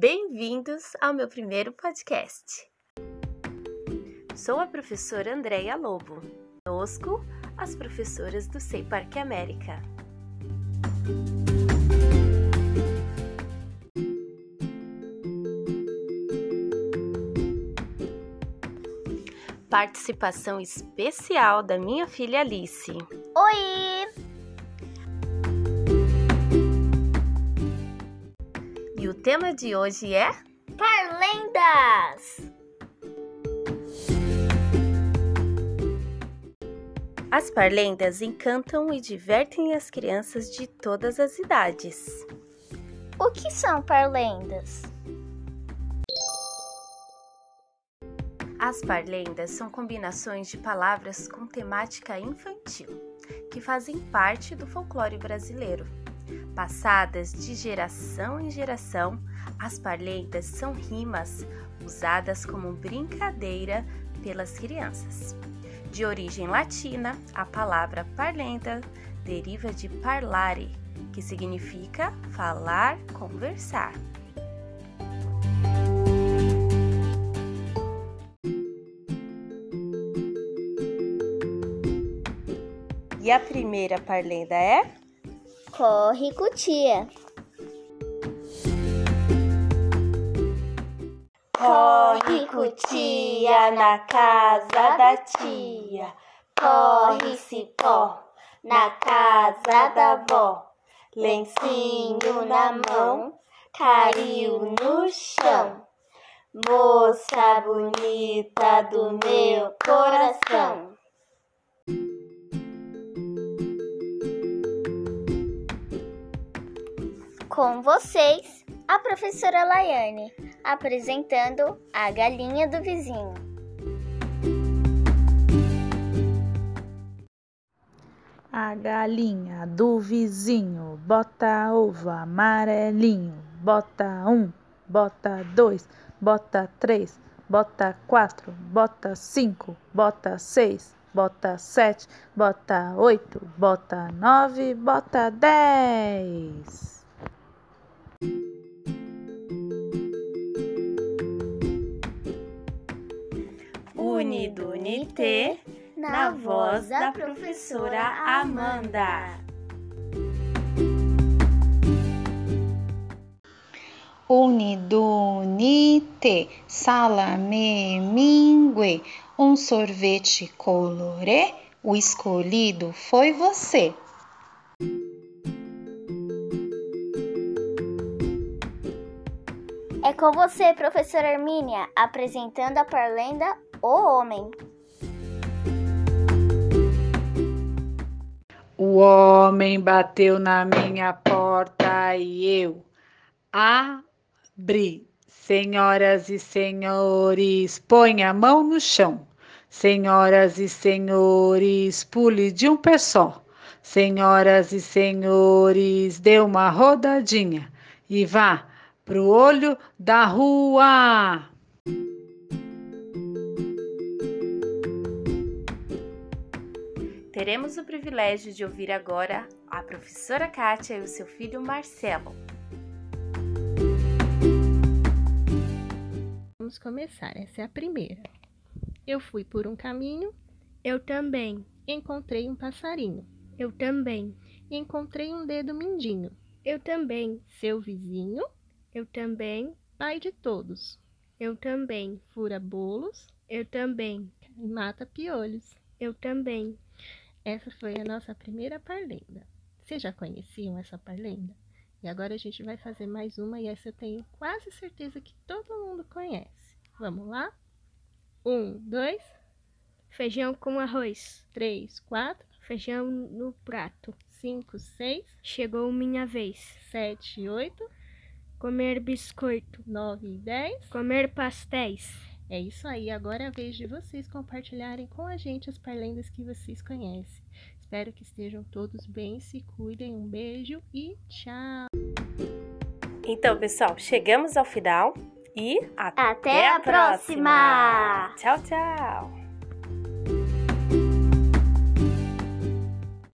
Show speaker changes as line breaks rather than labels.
Bem-vindos ao meu primeiro podcast. Sou a professora Andréia Lobo. Conosco, as professoras do Sei Parque América. Participação especial da minha filha Alice.
Oi!
Tema de hoje é
Parlendas!
As parlendas encantam e divertem as crianças de todas as idades.
O que são parlendas?
As parlendas são combinações de palavras com temática infantil, que fazem parte do folclore brasileiro. Passadas de geração em geração, as parlendas são rimas usadas como brincadeira pelas crianças. De origem latina, a palavra parlenda deriva de parlare, que significa falar, conversar. E a primeira parlenda é?
Corre, cutia.
Corre, cutia, na casa da tia. Corre, cipó, na casa da avó. Lencinho na mão, caiu no chão. Moça bonita do meu coração.
Com vocês, a professora Laiane, apresentando a galinha do vizinho.
A galinha do vizinho bota ovo amarelinho, bota um, bota dois, bota três, bota quatro, bota cinco, bota seis, bota sete, bota oito, bota nove, bota dez.
Unité, na voz da professora Amanda.
Unidunite, salame mingue, um sorvete colorê, o escolhido foi você.
É com você, professora Hermínia, apresentando a parlenda O Homem.
O homem bateu na minha porta e eu abri. Senhoras e senhores, põe a mão no chão. Senhoras e senhores, pule de um pé só. Senhoras e senhores, dê uma rodadinha e vá pro olho da rua.
Teremos o privilégio de ouvir agora a professora Kátia e o seu filho Marcelo.
Vamos começar, essa é a primeira. Eu fui por um caminho,
Eu também,
encontrei um passarinho,
eu também,
encontrei um dedo mindinho,
eu também,
seu vizinho,
eu também,
pai de todos,
eu também,
fura bolos.
Eu também,
e mata piolhos.
eu também.
Essa foi a nossa primeira parlenda. Vocês já conheciam essa parlenda? E agora a gente vai fazer mais uma e essa eu tenho quase certeza que todo mundo conhece. Vamos lá? Um, dois,
Feijão com arroz,
três, quatro,
feijão no prato.
cinco, seis,
Chegou minha vez.
sete, oito,
Comer biscoito,
nove e dez.
comer pastéis.
É isso aí, agora é a vez de vocês compartilharem com a gente as parlendas que vocês conhecem. Espero que estejam todos bem, se cuidem, um beijo e tchau!
Então, pessoal, chegamos ao final e até,
Até a próxima!
Tchau, tchau!